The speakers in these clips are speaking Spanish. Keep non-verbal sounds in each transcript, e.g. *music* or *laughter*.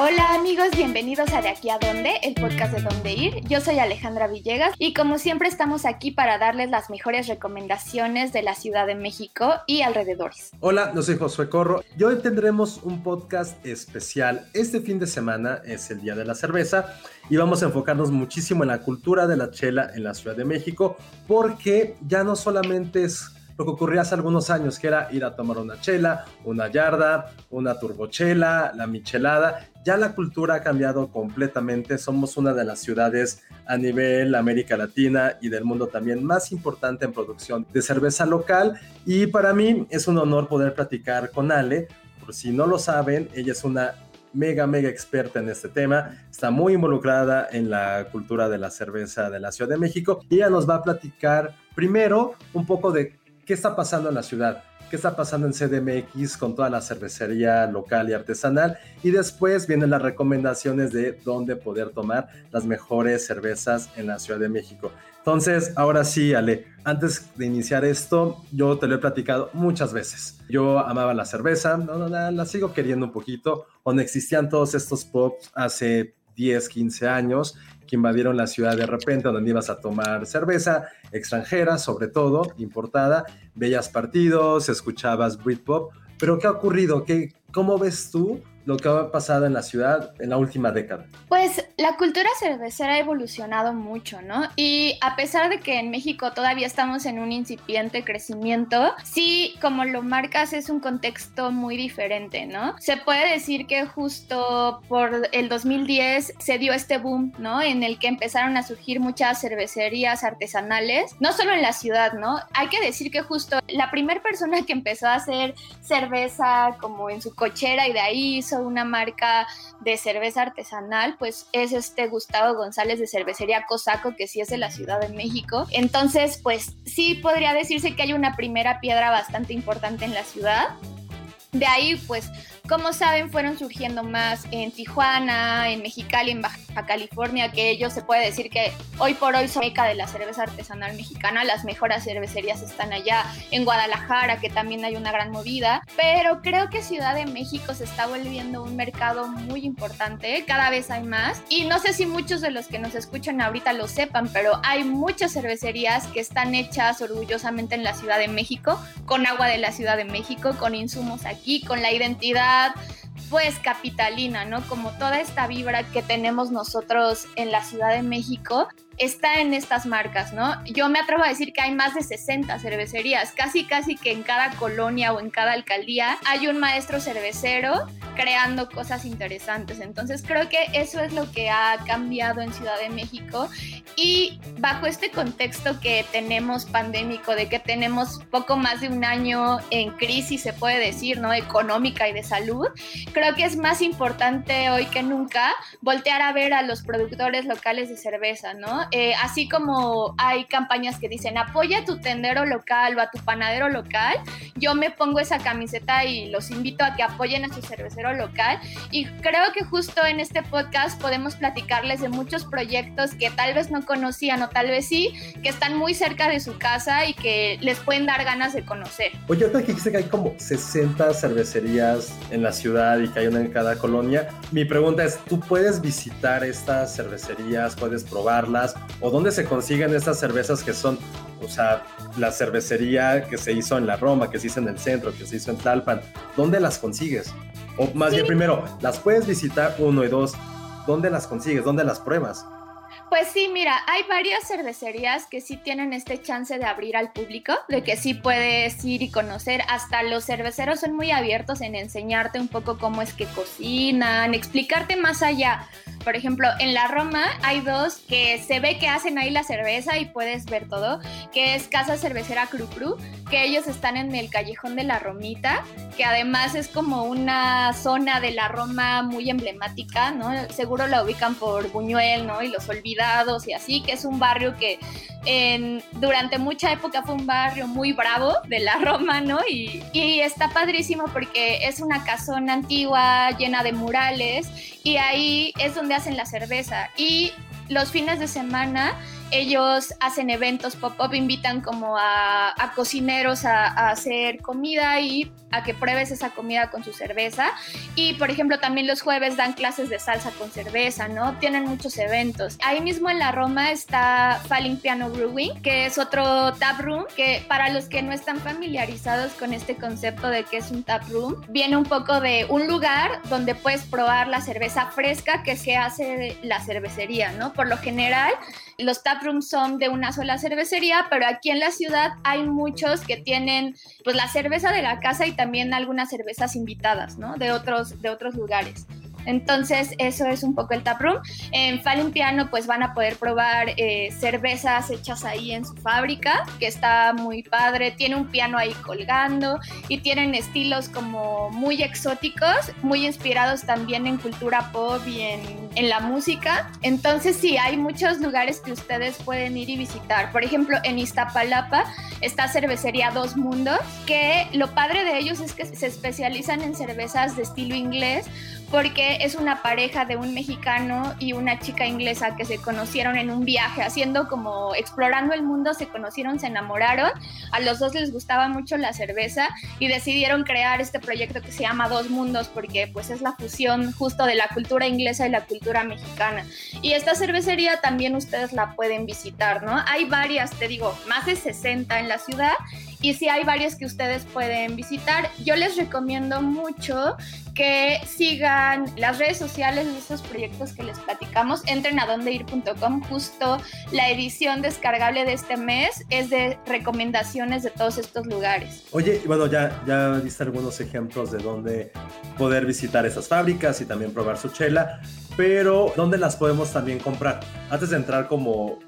Hola amigos, bienvenidos a De aquí a dónde, el podcast de dónde ir. Yo soy Alejandra Villegas y como siempre estamos aquí para darles las mejores recomendaciones de la Ciudad de México y alrededores. Hola, yo soy Josué Corro y hoy tendremos un podcast especial. Este fin de semana es el Día de la Cerveza y vamos a enfocarnos muchísimo en la cultura de la chela en la Ciudad de México porque ya no solamente es lo que ocurría hace algunos años, que era ir a tomar una chela, una yarda, una turbochela, la michelada. Ya la cultura ha cambiado completamente. Somos una de las ciudades a nivel América Latina y del mundo también más importante en producción de cerveza local. Y para mí es un honor poder platicar con Ale. Por si no lo saben, ella es una mega, mega experta en este tema, está muy involucrada en la cultura de la cerveza de la Ciudad de México y ella nos va a platicar primero un poco de qué está pasando en la ciudad, qué está pasando en CDMX con toda la cervecería local y artesanal. Y después vienen las recomendaciones de dónde poder tomar las mejores cervezas en la Ciudad de México. Entonces, ahora sí, Ale, antes de iniciar esto, yo te lo he platicado muchas veces. Yo amaba la cerveza, no, no, la, la sigo queriendo un poquito, cuando existían todos estos pops hace 10, 15 años que invadieron la ciudad de repente, donde ibas a tomar cerveza extranjera, sobre todo, importada, veías partidos, escuchabas Britpop, pero ¿qué ha ocurrido? ¿Qué, ¿Cómo ves tú lo que ha pasado en la ciudad en la última década? Pues la cultura cervecera ha evolucionado mucho, ¿no? Y a pesar de que en México todavía estamos en un incipiente crecimiento, sí, como lo marcas, es un contexto muy diferente, ¿no? Se puede decir que justo por el 2010 se dio este boom, ¿no? En el que empezaron a surgir muchas cervecerías artesanales, no solo en la ciudad, ¿no? Hay que decir que justo la primera persona que empezó a hacer cerveza como en su cochera y de ahí hizo una marca de cerveza artesanal, pues es este Gustavo González de Cervecería Cosaco, que sí es de la Ciudad de México. Entonces, pues sí podría decirse que hay una primera piedra bastante importante en la ciudad. De ahí, pues como saben, fueron surgiendo más en Tijuana, en Mexicali, en Baja California, que ellos se puede decir que hoy por hoy son meca de la cerveza artesanal mexicana. Las mejores cervecerías están allá. En Guadalajara, que también hay una gran movida. Pero creo que Ciudad de México se está volviendo un mercado muy importante. Cada vez hay más. Y no sé si muchos de los que nos escuchan ahorita lo sepan, pero hay muchas cervecerías que están hechas orgullosamente en la Ciudad de México, con agua de la Ciudad de México, con insumos aquí, con la identidad pues capitalina, ¿no? Como toda esta vibra que tenemos nosotros en la Ciudad de México está en estas marcas, ¿no? Yo me atrevo a decir que hay más de 60 cervecerías, casi casi que en cada colonia o en cada alcaldía hay un maestro cervecero creando cosas interesantes. Entonces creo que eso es lo que ha cambiado en Ciudad de México y bajo este contexto que tenemos pandémico, de que tenemos poco más de un año en crisis, se puede decir, ¿no? Económica y de salud, creo que es más importante hoy que nunca voltear a ver a los productores locales de cerveza, ¿no? Eh, así como hay campañas que dicen apoya a tu tendero local o a tu panadero local, yo me pongo esa camiseta y los invito a que apoyen a su cervecero local. Y creo que justo en este podcast podemos platicarles de muchos proyectos que tal vez no conocían o tal vez sí, que están muy cerca de su casa y que les pueden dar ganas de conocer. Oye, ahorita dijiste que hay como 60 cervecerías en la ciudad y que hay una en cada colonia. Mi pregunta es, ¿tú puedes visitar estas cervecerías, puedes probarlas? O dónde se consiguen estas cervezas que son, o sea, la cervecería que se hizo en la Roma, que se hizo en el centro, que se hizo en Talpan, ¿dónde las consigues? O más bien primero, ¿las puedes visitar uno y dos? ¿Dónde las consigues? ¿Dónde las pruebas? Pues sí, mira, hay varias cervecerías que sí tienen este chance de abrir al público, de que sí puedes ir y conocer. Hasta los cerveceros son muy abiertos en enseñarte un poco cómo es que cocinan, explicarte más allá. Por ejemplo, en la Roma hay dos que se ve que hacen ahí la cerveza y puedes ver todo, que es Casa Cervecera Cru Cru, que ellos están en el callejón de la Romita, que además es como una zona de la Roma muy emblemática, ¿no? Seguro la ubican por Buñuel, ¿no? Y los y así, que es un barrio que durante mucha época fue un barrio muy bravo de la *laughs* Roma, ¿no? Y, y está padrísimo porque es una casona antigua llena de murales y ahí es donde hacen la cerveza. Y los fines de semana ellos hacen eventos pop-up, invitan como a, cocineros a, hacer comida y a que pruebes esa comida con su cerveza. Y por ejemplo, también los jueves dan clases de salsa con cerveza, ¿no? Tienen muchos eventos. Ahí mismo en la Roma está Falling Piano Brewing, que es otro tap room, que para los que no están familiarizados con este concepto de que es un tap room, viene un poco de un lugar donde puedes probar la cerveza fresca que se hace la cervecería, ¿no? Por lo general, los tap rooms son de una sola cervecería, pero aquí en la ciudad hay muchos que tienen pues la cerveza de la casa y también algunas cervezas invitadas, ¿no? De otros, de otros lugares. Entonces, eso es un poco el taproom. En Fallen Piano, pues van a poder probar eh, cervezas hechas ahí en su fábrica, que está muy padre. Tiene un piano ahí colgando y tienen estilos como muy exóticos, muy inspirados también en cultura pop y en, en la música. Entonces, sí, hay muchos lugares que ustedes pueden ir y visitar. Por ejemplo, en Iztapalapa está cervecería Dos Mundos, que lo padre de ellos es que se especializan en cervezas de estilo inglés porque es una pareja de un mexicano y una chica inglesa que se conocieron en un viaje, haciendo como explorando el mundo, se conocieron, se enamoraron, a los dos les gustaba mucho la cerveza y decidieron crear este proyecto que se llama Dos Mundos porque pues es la fusión justo de la cultura inglesa y la cultura mexicana. Y esta cervecería también ustedes la pueden visitar, ¿no? Hay varias, te digo, más de 60 en la ciudad y sí hay varias que ustedes pueden visitar. Yo les recomiendo mucho que sigan las redes sociales de estos proyectos que les platicamos. Entren a dondeir.com. Justo la edición descargable de este mes es de recomendaciones de todos estos lugares. Oye, bueno, ya, ya algunos ejemplos de dónde poder visitar esas fábricas y también probar su chela, pero ¿dónde las podemos también comprar? Antes de entrar como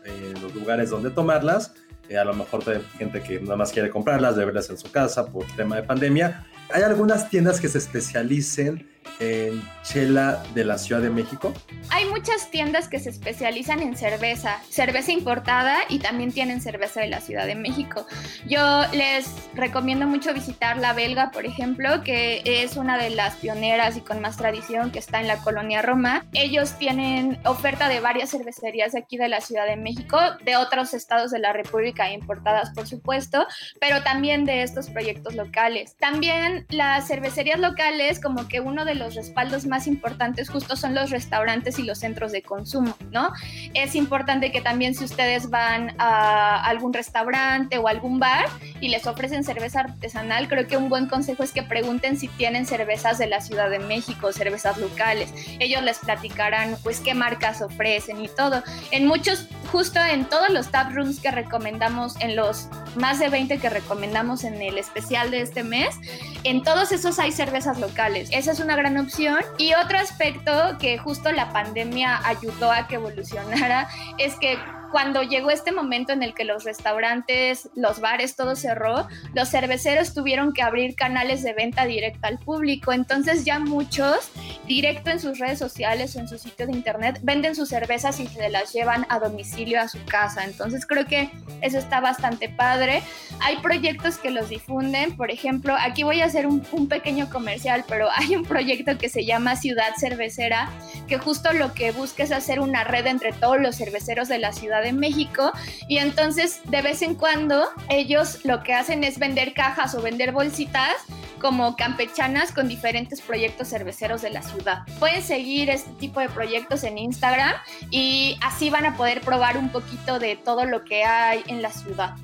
los lugares donde tomarlas, a lo mejor hay gente que nada más quiere comprarlas, beberlas en su casa por tema de pandemia. Hay algunas tiendas que se especialicen en chela de la Ciudad de México? Hay muchas tiendas que se especializan en cerveza, cerveza importada y también tienen cerveza de la Ciudad de México. Yo les recomiendo mucho visitar La Belga, por ejemplo, que es una de las pioneras y con más tradición que está en la colonia Roma. Ellos tienen oferta de varias cervecerías de aquí de la Ciudad de México, de otros estados de la República importadas, por supuesto, pero también de estos proyectos locales. También las cervecerías locales, como que uno de los respaldos más importantes justo son los restaurantes y los centros de consumo, ¿no? Es importante que también si ustedes van a algún restaurante o algún bar y les ofrecen cerveza artesanal, creo que un buen consejo es que pregunten si tienen cervezas de la Ciudad de México, cervezas locales. Ellos les platicarán pues qué marcas ofrecen y todo. En muchos, justo en todos los tap rooms que recomendamos, en los más de 20 que recomendamos en el especial de este mes, en todos esos hay cervezas locales. Esa es una gran opción. Y otro aspecto que justo la pandemia ayudó a que evolucionara es que cuando llegó este momento en el que los restaurantes, los bares, todo cerró, los cerveceros tuvieron que abrir canales de venta directa al público. Entonces ya muchos, directo en sus redes sociales o en su sitio de internet, venden sus cervezas y se las llevan a domicilio a su casa. Entonces creo que eso está bastante padre. Hay proyectos que los difunden. Por ejemplo, aquí voy a hacer un, un pequeño comercial, pero *laughs* hay un proyecto que se llama Ciudad Cervecera, que justo lo que busca es hacer una red entre todos los cerveceros de la ciudad de México y entonces de vez en cuando ellos lo que hacen es vender cajas o vender bolsitas como campechanas con diferentes proyectos cerveceros de la ciudad. Pueden seguir este tipo de proyectos en Instagram y así van a poder probar un poquito de todo lo que hay en la ciudad.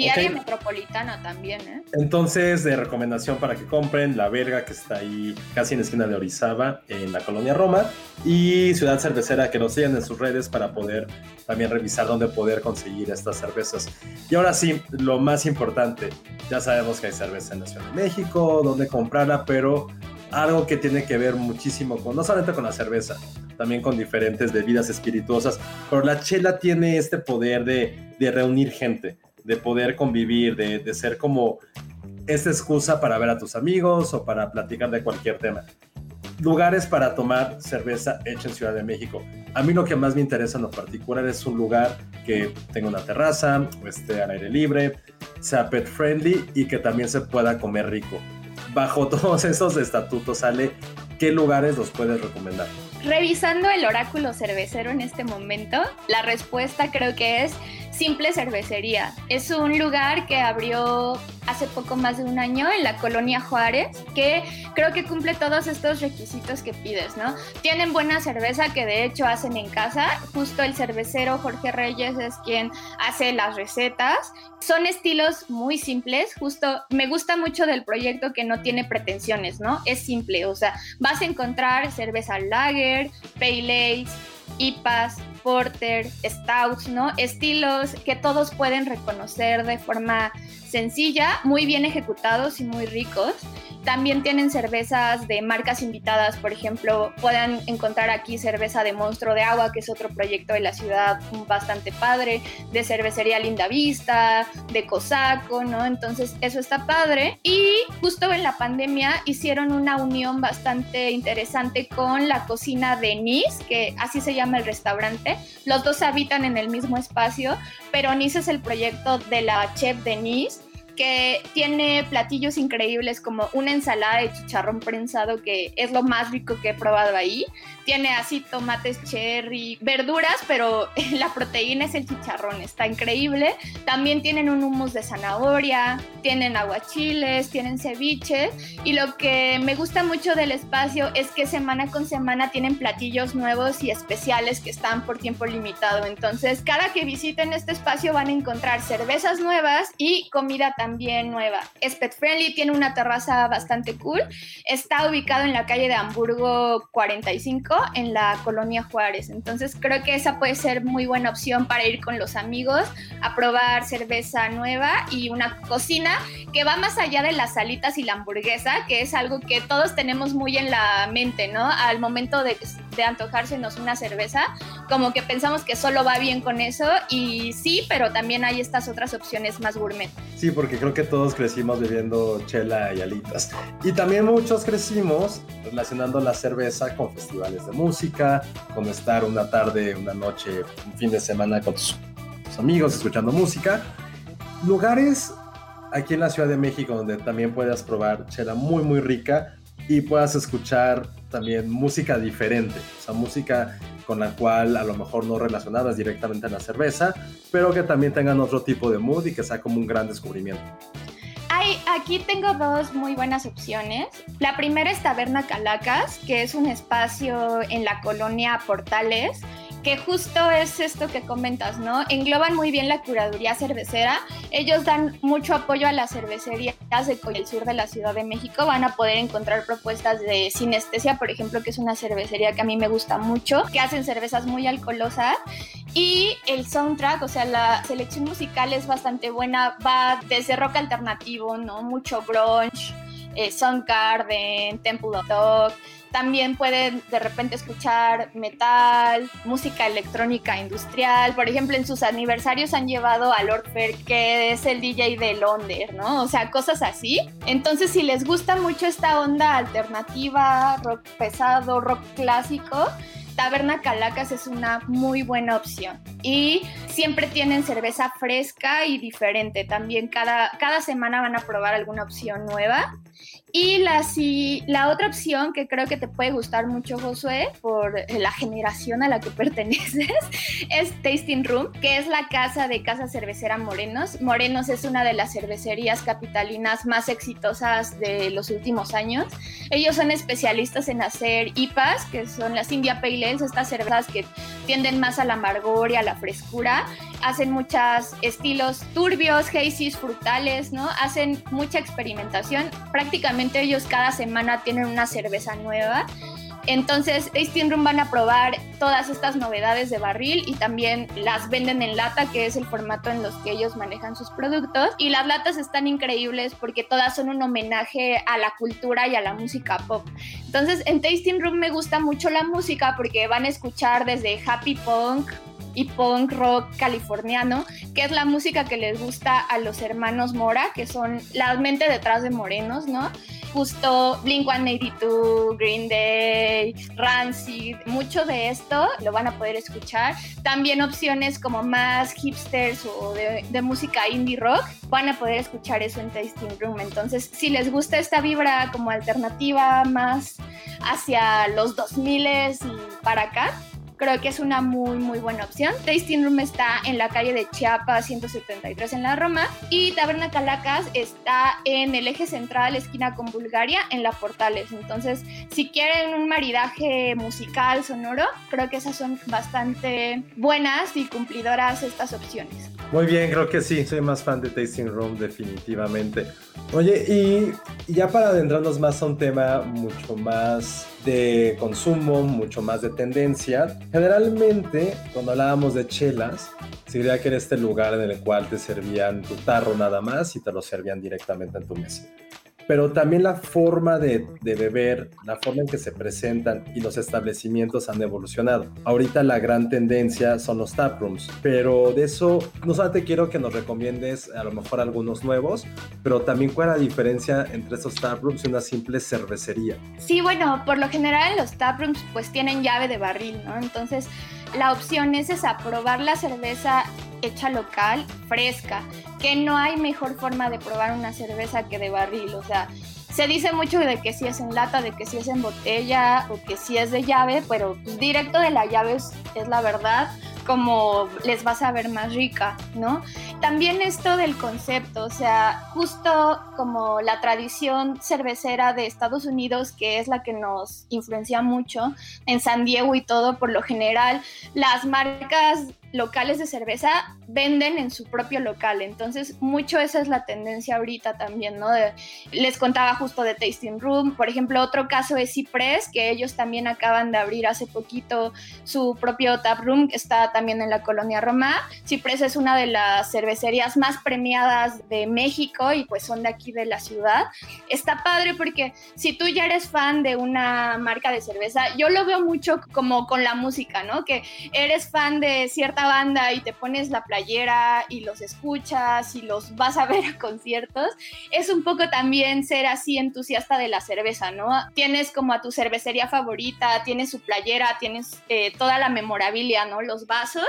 Y área metropolitana también, ¿eh? Entonces, de recomendación para que compren La Verga, que está ahí casi en la esquina de Orizaba, en la colonia Roma, y Ciudad Cervecera, que nos sigan en sus redes para poder también revisar dónde poder conseguir estas cervezas. Y ahora sí, lo más importante, ya sabemos que hay cerveza en la Ciudad de México, dónde comprarla, pero algo que tiene que ver muchísimo con, no solamente con la cerveza, también con diferentes bebidas espirituosas, pero la chela tiene este poder de, de reunir gente de poder convivir, de, de ser como esta excusa para ver a tus amigos o para platicar de cualquier tema. Lugares para tomar cerveza hecha en Ciudad de México. A mí lo que más me interesa en lo particular es un lugar que tenga una terraza, esté al aire libre, sea pet friendly y que también se pueda comer rico. Bajo *laughs* todos esos estatutos sale qué lugares los puedes recomendar. Revisando el oráculo cervecero en este momento, la respuesta creo que es Simple Cervecería. Es un lugar que abrió hace poco más de un año en la colonia Juárez, que creo que cumple todos estos requisitos que pides, ¿no? Tienen buena cerveza que de hecho hacen en casa. Justo el cervecero Jorge Reyes es quien hace las recetas. Son estilos muy simples, justo me gusta mucho del proyecto que no tiene pretensiones, ¿no? Es simple, o sea, vas a encontrar cerveza lager, pale IPAs, porter, stouts, ¿no? Estilos que todos pueden reconocer de forma sencilla, muy bien ejecutados y muy ricos. También tienen cervezas de marcas invitadas, por ejemplo, pueden encontrar aquí cerveza de Monstruo de Agua, que es otro proyecto de la ciudad bastante padre, de cervecería Linda Vista, de Cosaco, ¿no? Entonces, eso está padre. Y justo en la pandemia hicieron una unión bastante interesante con la cocina de Nice, que así se llama el restaurante. Los dos habitan en el mismo espacio, pero Nice es el proyecto de la chef de Nice que tiene platillos increíbles como una ensalada de chicharrón prensado que es lo más rico que he probado ahí. Tiene así tomates cherry, verduras, pero *laughs* la proteína es el chicharrón, está increíble. También tienen un hummus de zanahoria, tienen aguachiles, tienen ceviche y lo que me gusta mucho del espacio es que semana con semana tienen platillos nuevos y especiales que están por tiempo limitado. Entonces, cada que visiten este espacio van a encontrar cervezas nuevas y comida también también nueva. Es pet friendly, tiene una terraza bastante cool. Está ubicado en la calle de Hamburgo 45, en la colonia Juárez. Entonces creo que esa puede ser muy buena opción para ir con los amigos a probar cerveza nueva y una cocina que va más allá de las salitas y la hamburguesa, que es algo que todos tenemos muy en la mente, ¿no? Al momento de, de antojársenos una cerveza, como que pensamos que solo va bien con eso y sí, pero también hay estas otras opciones más gourmet. Sí, porque creo que todos crecimos bebiendo chela y alitas. Y también muchos crecimos relacionando la cerveza con festivales de música, con estar una tarde, una noche, un fin de semana con tus, amigos escuchando música. Lugares aquí en la Ciudad de México donde también puedas probar chela muy, muy rica y puedas escuchar también música diferente, o sea, música con la cual a lo mejor no relacionadas directamente a la cerveza, pero que también tengan otro tipo de mood y que sea como un gran descubrimiento. Hay, aquí tengo dos muy buenas opciones. La primera es Taberna Calacas, que es un espacio en la colonia Portales que justo es esto que comentas, ¿no? Engloban muy bien la curaduría cervecera. Ellos dan mucho apoyo a las cervecerías de el sur de la Ciudad de México. Van a poder encontrar propuestas de Sinestesia, por ejemplo, que es una cervecería que a mí me gusta mucho, que hacen cervezas muy alcoholosas. Y el soundtrack, o sea, la selección musical es bastante buena. Va desde rock alternativo, ¿no? Mucho grunge, eh, Soundgarden, Temple of Dog también pueden de repente escuchar metal, música electrónica industrial. Por ejemplo, en sus aniversarios han llevado a Lord Fair, que es el DJ de Londres, ¿no? O sea, cosas así. Entonces, si les gusta mucho esta onda alternativa, rock pesado, rock clásico, Taberna Calacas es una muy buena opción. Y siempre tienen cerveza fresca y diferente. También cada, cada semana van a probar alguna opción nueva. Y la, si, la otra opción que creo que te puede gustar mucho, Josué, por la generación a la que *laughs* perteneces, es Tasting Room, que es la casa de Casa Cervecera Morenos. Morenos es una de las cervecerías capitalinas más exitosas de los últimos años. Ellos son especialistas en hacer IPAs, que son las India Pale Ales, estas cervezas que tienden más al amargor y a la frescura. Hacen muchos estilos turbios, hazies, frutales, ¿no? Hacen mucha experimentación. Prácticamente ellos cada semana tienen una cerveza nueva entonces, Tasting Room van a probar todas estas novedades de barril y también las venden en lata, que es el formato en los que ellos manejan sus productos. Y las latas están increíbles porque todas son un homenaje a la cultura y a la música pop. Entonces, en Tasting Room me gusta mucho la música porque van a escuchar desde happy punk, y punk rock californiano, que es la música que les gusta a los hermanos Mora, que son la mente detrás de Morenos, ¿no? Justo Blink 182, Green Day, Rancid, mucho de esto lo van a poder escuchar. También opciones como más hipsters o de, de, música indie rock, van a poder escuchar eso en Tasting Room. Entonces, si les gusta esta vibra como alternativa más hacia los 2000 y para acá, creo que es una muy, muy buena opción. Tasting Room está en la calle de Chiapas 173 en la Roma y Taberna Calacas está en el eje central, esquina con Bulgaria, en la Portales. Entonces, si quieren un maridaje musical, sonoro, creo que esas son bastante buenas y cumplidoras estas opciones. Muy bien, creo que sí, soy más fan de Tasting Room definitivamente. Oye, y, ya para adentrarnos más a un tema mucho más de consumo, mucho más de tendencia, generalmente cuando hablábamos de chelas, se diría que era este lugar en el cual te servían tu tarro nada más y te lo servían directamente en tu mesa pero también la forma de, beber, la forma en que se presentan y los establecimientos han evolucionado. Ahorita la gran tendencia son los taprooms, pero de eso no solamente quiero que nos recomiendes a lo mejor algunos nuevos, pero también cuál es la diferencia entre esos taprooms y una simple cervecería. Sí, bueno, por lo general los taprooms pues tienen llave de barril, ¿no? Entonces la opción es esa, probar la cerveza hecha local, fresca, que no hay mejor forma de probar una cerveza que de barril, o sea, se dice mucho de que si es en lata, de que si es en botella o que si es de llave, pero directo de la llave es, es la verdad como les vas a ver más rica, ¿no? También esto del concepto, o sea, justo como la tradición cervecera de Estados Unidos, que es la que nos influencia mucho en San Diego y todo, por lo general, las marcas locales de cerveza venden en su propio local. Entonces, mucho esa es la tendencia ahorita también, ¿no? les contaba justo de Tasting Room. Por ejemplo, otro caso es Cipress, que ellos también acaban de abrir hace poquito su propio tap room, que está también en la colonia Roma. Cipress es una de las cervecerías más premiadas de México y pues son de aquí de la ciudad. Está padre porque si tú ya eres fan de una marca de cerveza, yo lo veo mucho como con la música, ¿no? Que eres fan de cierta banda y te pones la playera y los escuchas y los vas a *laughs* ver a conciertos, es un poco también ser así entusiasta de la cerveza, ¿no? Tienes como a tu cervecería favorita, tienes su playera, tienes eh, toda la memorabilia, ¿no? Los vasos.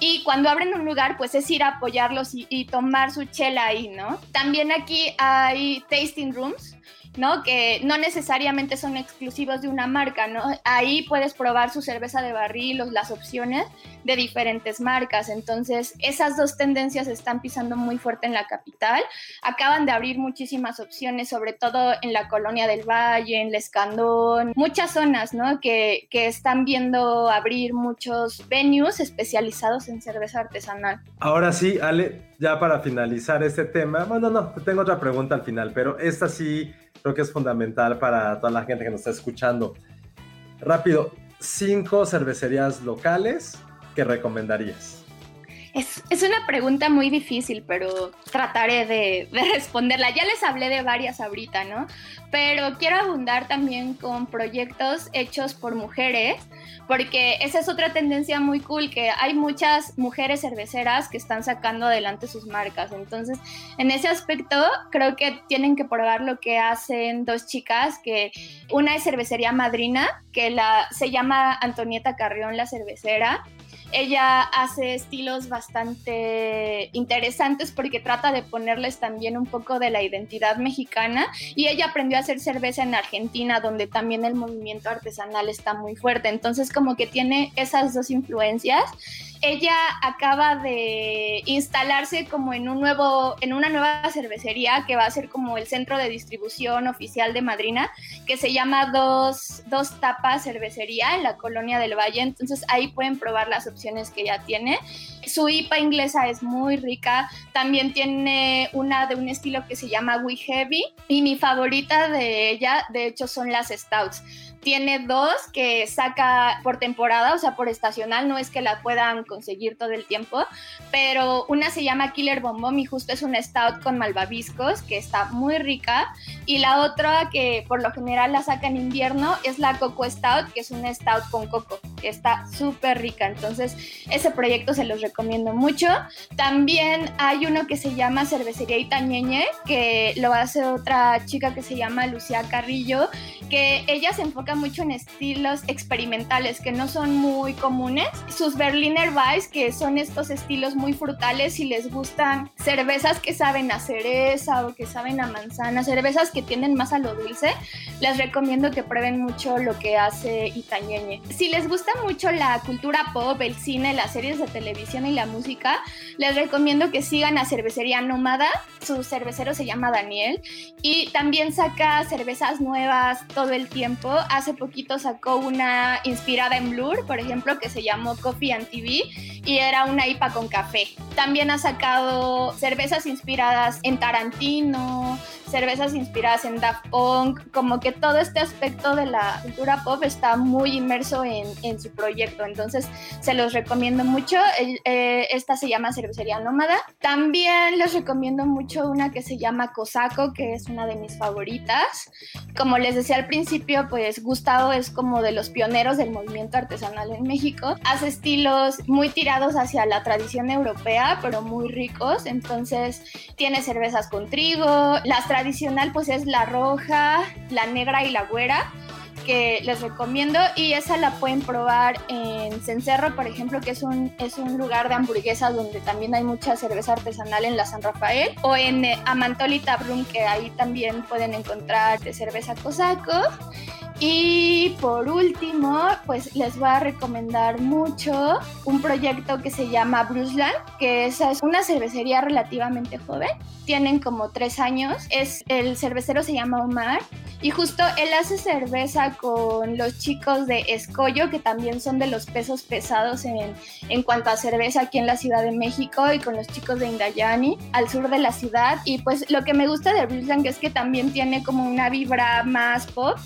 Y cuando abren un lugar, pues es ir a apoyarlos y, y tomar su chela ahí, ¿no? También aquí hay tasting rooms, ¿no? Que no necesariamente son exclusivos de una marca, ¿no? Ahí puedes probar su cerveza de barril, las opciones de diferentes marcas. Entonces, esas dos tendencias están pisando muy fuerte en la capital. Acaban de abrir muchísimas opciones, sobre todo en la Colonia del Valle, en La Escandón, muchas zonas, ¿no? Que, que están viendo abrir muchos venues especializados en cerveza artesanal. Ahora sí, Ale, ya para finalizar este tema, bueno, no, tengo otra pregunta al final, pero esta sí creo que es fundamental para toda la gente que nos está escuchando. Rápido, cinco cervecerías locales que recomendarías. Es, es, una pregunta muy difícil, pero trataré de, de, responderla. Ya les hablé de varias ahorita, ¿no? Pero quiero abundar también con proyectos hechos por mujeres, porque esa es otra tendencia muy cool, que hay muchas mujeres cerveceras que están sacando adelante sus marcas. Entonces, en ese aspecto, creo que tienen que probar lo que hacen dos chicas, que una es cervecería madrina, que la, se llama Antonieta Carrión, la cervecera, ella hace estilos bastante interesantes porque trata de ponerles también un poco de la identidad mexicana y ella aprendió a hacer cerveza en Argentina donde también el movimiento artesanal está muy fuerte. Entonces como que tiene esas dos influencias ella acaba de instalarse como en un nuevo, en una nueva cervecería que va a ser como el centro de distribución oficial de Madrina, que se llama Dos, Dos Tapas Cervecería en la colonia del Valle. Entonces ahí pueden probar las opciones que ella tiene. Su IPA inglesa es muy rica. También tiene una de un estilo que se llama We Heavy. Y mi favorita de ella, de hecho, son las Stouts tiene dos que saca por temporada, o sea, por estacional, no es que la puedan conseguir todo el tiempo, pero una se llama Killer Bombom y justo es una stout con malvaviscos que está muy rica y la otra que por lo general la saca en invierno es la Coco Stout, que es una stout con coco. está súper rica. Entonces, ese proyecto se los recomiendo mucho. También hay uno que se llama Cervecería Itañeñe, que lo hace otra chica que se llama Lucía Carrillo, que ella se enfoca mucho en estilos experimentales que no son muy comunes. Sus Berliner Weiss, que son estos estilos muy frutales y les gustan cervezas que saben a cereza o que saben a manzana, cervezas que tienden más a lo dulce, les recomiendo que prueben mucho lo que hace Itañeñe. Si les gusta mucho la cultura pop, el cine, las series de televisión y la música, les recomiendo que sigan a Cervecería Nómada. Su cervecero se llama Daniel y también saca cervezas nuevas todo el tiempo. Hace poquito sacó una inspirada en Blur, por ejemplo, que se llamó Coffee and TV y era una IPA con café. También ha sacado cervezas inspiradas en Tarantino, cervezas inspiradas en Daft Punk, como que todo este aspecto de la cultura pop está muy inmerso en, en su proyecto, entonces se los recomiendo mucho. Eh, esta se llama Cervecería Nómada. También les recomiendo mucho una que se llama Cosaco, que es una de mis favoritas. Como les decía al principio, pues Gustavo es como de los pioneros del movimiento artesanal en México. Hace estilos muy tirados hacia la tradición europea, pero muy ricos, entonces tiene cervezas con trigo, las tradicional pues es la roja, la negra y la güera que les recomiendo y esa la pueden probar en Cencerro, por ejemplo, que es un, es un lugar de hamburguesas donde también hay mucha cerveza artesanal en la San Rafael, o en eh, Amantolita Brum, que ahí también pueden encontrar de cerveza cosaco. Y por último, pues les voy a recomendar mucho un proyecto que se llama Brusland, que es una cervecería relativamente joven. Tienen como tres años. Es, el cervecero se llama Omar. Y justo él hace cerveza con los chicos de Escollo, que también son de los pesos pesados en, en cuanto a cerveza aquí en la Ciudad de México, y con los chicos de Indayani, al sur de la ciudad. Y pues lo que me gusta de Brusland es que también tiene como una vibra más pop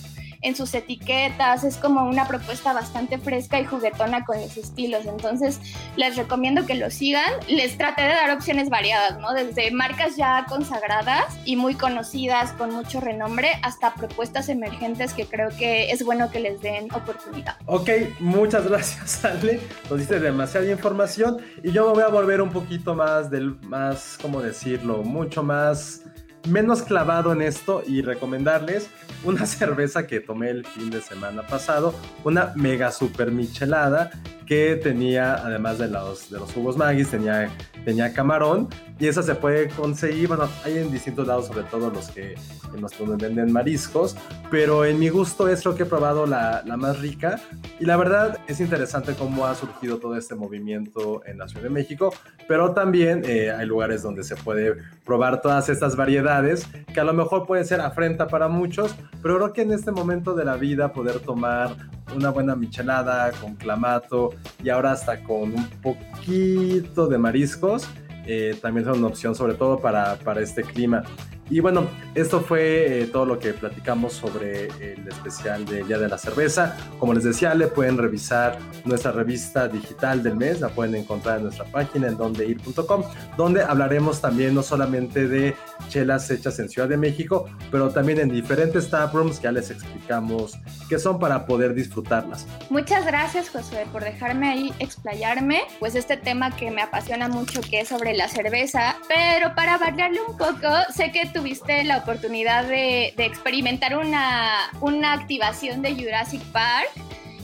en sus etiquetas, es como una propuesta bastante fresca y juguetona con los estilos, entonces les recomiendo que lo sigan, les traté de dar opciones variadas, ¿no? Desde marcas ya consagradas y muy conocidas con mucho renombre hasta propuestas emergentes que creo que es bueno que les den oportunidad. Ok, muchas gracias *laughs* Ale, nos diste demasiada información y yo me voy a volver un poquito más del, más, ¿cómo decirlo? Mucho más menos clavado en esto y recomendarles una *laughs* cerveza que tomé el fin de semana pasado, una mega super michelada que tenía, además de los, de los jugos Magis, tenía, tenía camarón. Y esa se puede conseguir, bueno, hay en distintos lados, sobre todo los que en los donde venden mariscos, pero en mi gusto es lo que he probado la, la más rica. Y la verdad es interesante cómo ha surgido todo este movimiento en la Ciudad de México, pero también eh, hay lugares donde se puede probar todas estas variedades que a lo mejor puede ser afrenta para muchos, pero creo que en este momento de la vida poder tomar una buena michelada con clamato y ahora hasta con un poquito de mariscos, eh, también son una opción sobre todo para, para este clima. Y bueno, esto fue eh, todo lo que platicamos sobre el especial del Día de la Cerveza. Como les decía, le pueden revisar nuestra revista digital del mes, la pueden encontrar en nuestra página en dondeir.com, donde hablaremos también no solamente de chelas hechas en Ciudad de México, pero también en diferentes taprooms que ya les explicamos que son para poder disfrutarlas. Muchas gracias, Josué, por dejarme ahí explayarme, pues este tema que me apasiona mucho, que es sobre la cerveza, pero para variarle un poco, sé que tú tuviste la oportunidad de, experimentar una, una, activación de Jurassic Park.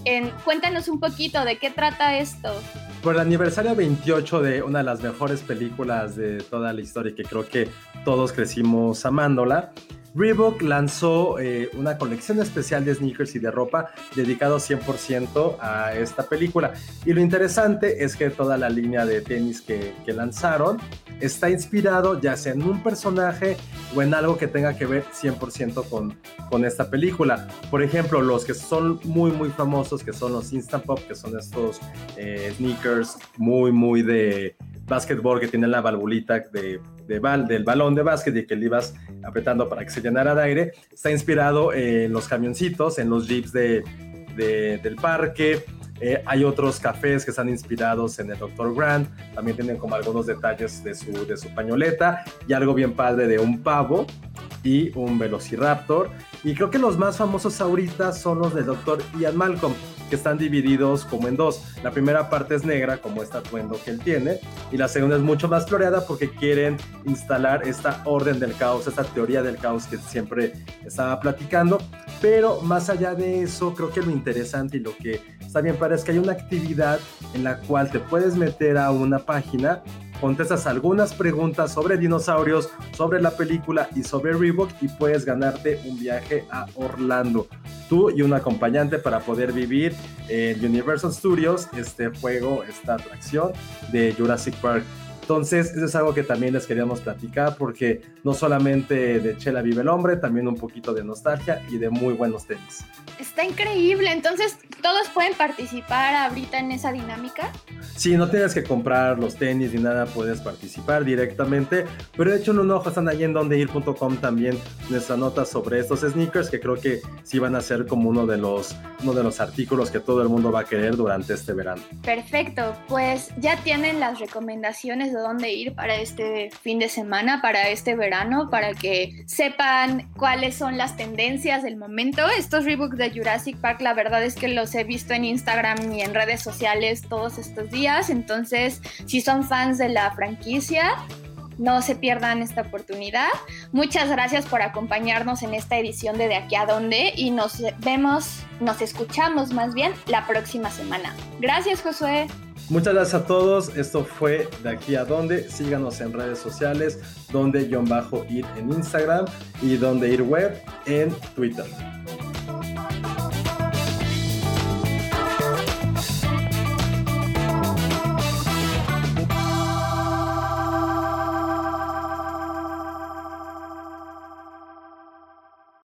En, cuéntanos un poquito de qué trata esto. Por el aniversario 28 de una de las mejores películas de toda la historia, que creo que todos crecimos amándola, Reebok lanzó eh, una colección especial de sneakers y de ropa dedicado 100% a esta película. Y lo interesante es que toda la línea de tenis que, lanzaron está inspirado ya sea en un personaje o en algo que tenga que ver 100% con, con esta película. Por ejemplo, los que son muy, muy famosos, que son los Instant Pop, que son estos eh, sneakers muy, muy de básquetbol que tienen la valvulita de, de bal, del balón de básquet y que le ibas apretando para que se llenara de aire, está inspirado en los camioncitos, en los jeeps de, del parque. Eh, hay otros cafés que están inspirados en el Dr. Grant, también tienen como algunos detalles de su, de su pañoleta y algo bien padre de un pavo y un velociraptor. Y creo que los más famosos ahorita son los del Dr. Ian Malcolm, que están divididos como en dos. La primera parte es negra, como este atuendo que él tiene, y la segunda es mucho más floreada porque quieren instalar esta orden del caos, esta teoría del caos que siempre estaba platicando. Pero más allá de eso, creo que lo interesante y lo que está bien para es que hay una actividad en la cual te puedes meter a una página contestas algunas preguntas sobre dinosaurios, sobre la película y sobre Reebok y puedes ganarte un viaje a Orlando. Tú y un acompañante para poder vivir en Universal Studios este juego, esta atracción de Jurassic Park. Entonces, eso es algo que también les queríamos platicar porque no solamente de Chela vive el hombre, también un poquito de nostalgia y de muy buenos tenis. Está increíble, entonces todos pueden participar ahorita en esa dinámica. Sí, no tienes que comprar los tenis ni nada, puedes participar directamente, pero de hecho en un ojo están ahí en dondeir.com también nuestra nota sobre estos sneakers que creo que sí van a ser como uno de los uno de los artículos que todo el mundo va a querer durante este verano. Perfecto, pues ya tienen las recomendaciones dónde ir para este fin de semana, para este verano, para que sepan cuáles son las tendencias del momento. Estos rebooks de Jurassic Park, la verdad es que los he visto en Instagram y en redes sociales todos estos días. Entonces, si son fans de la franquicia, no se pierdan esta oportunidad. Muchas gracias por acompañarnos en esta edición de De aquí a dónde y nos vemos, nos escuchamos más bien la próxima semana. Gracias, Josué. Muchas gracias a todos. Esto fue de aquí a donde. Síganos en redes sociales, donde-ir en Instagram y donde ir web en Twitter.